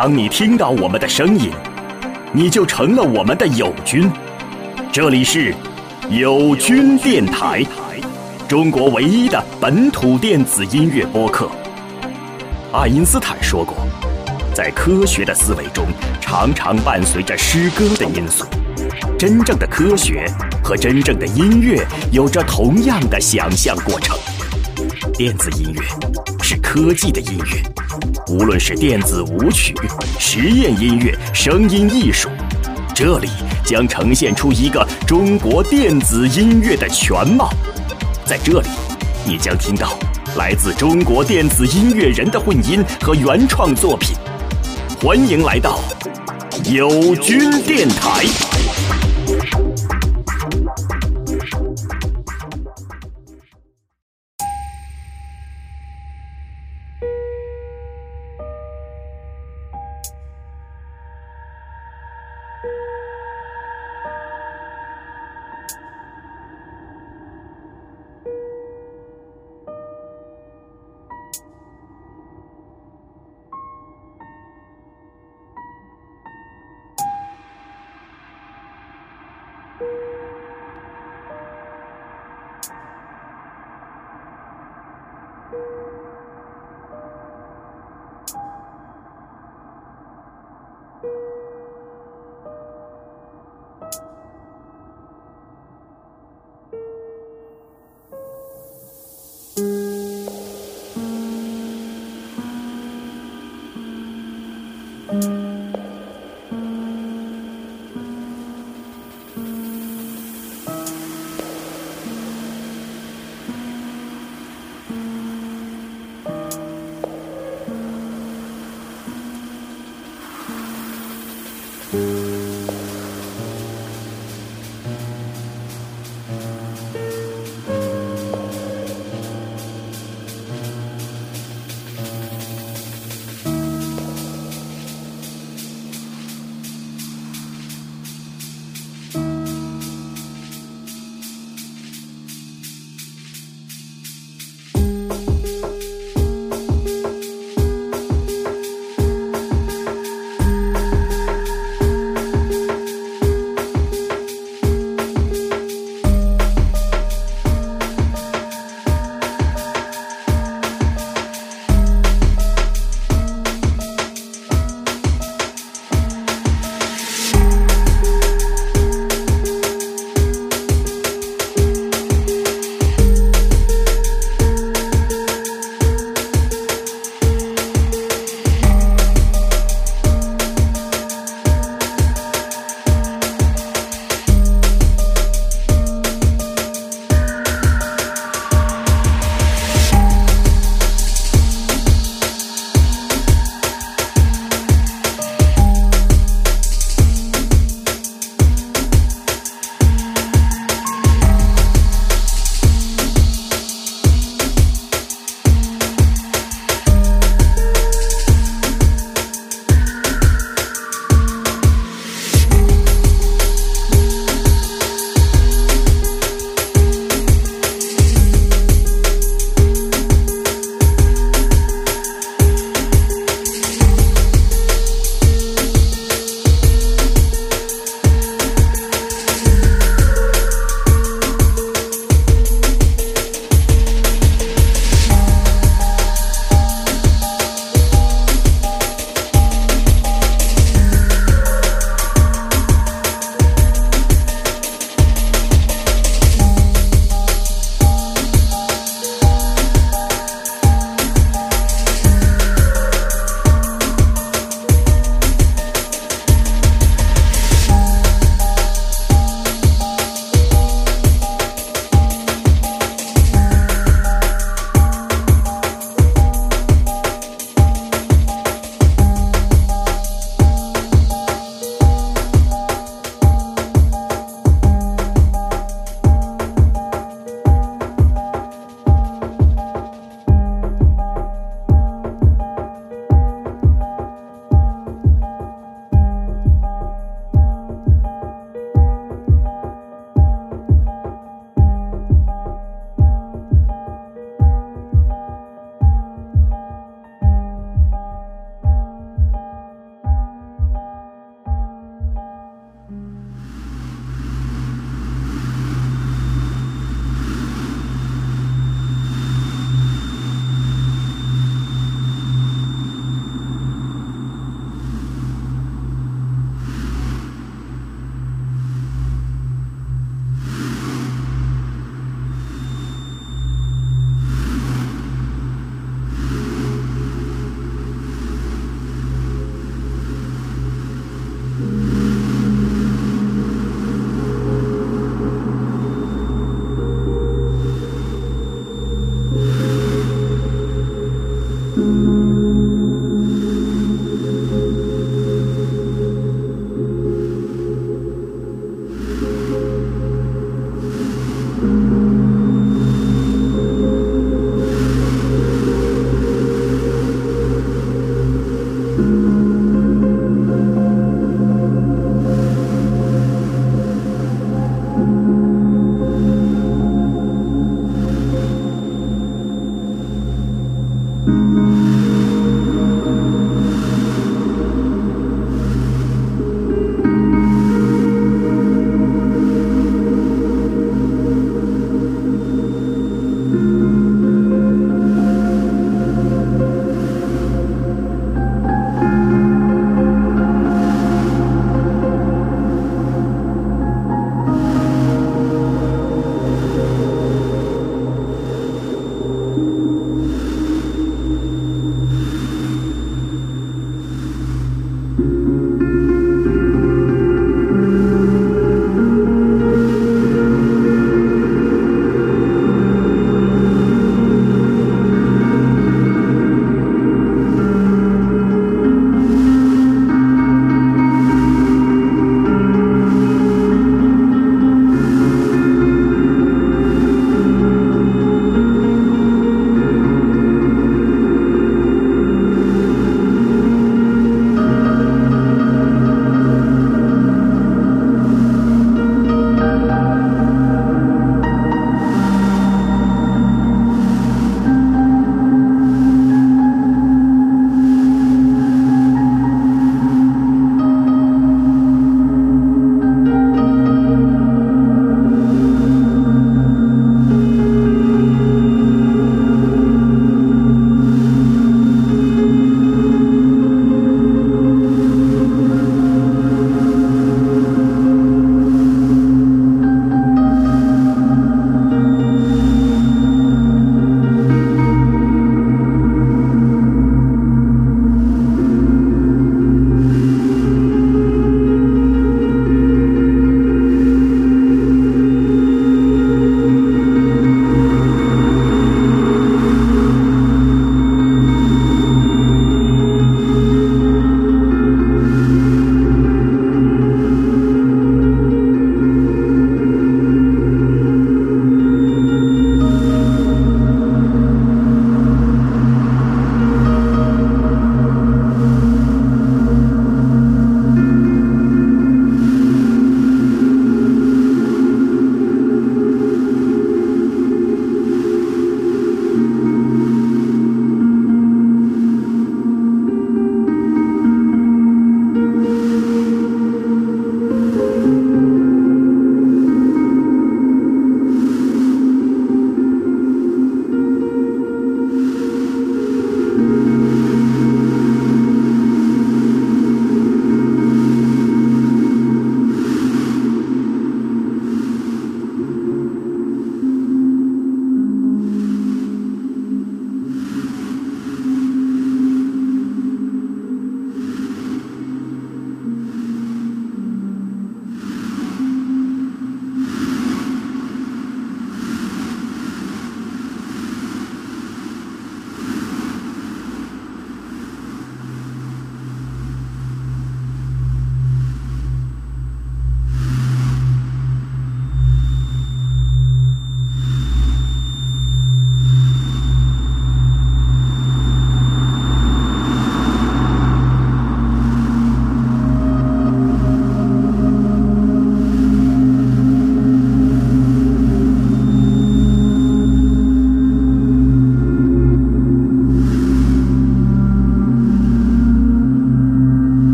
当你听到我们的声音，你就成了我们的友军。这里是友军电台，中国唯一的本土电子音乐播客。爱因斯坦说过，在科学的思维中，常常伴随着诗歌的因素。真正的科学和真正的音乐有着同样的想象过程。电子音乐是科技的音乐，无论是电子舞曲、实验音乐、声音艺术，这里将呈现出一个中国电子音乐的全貌。在这里，你将听到来自中国电子音乐人的混音和原创作品。欢迎来到友军电台。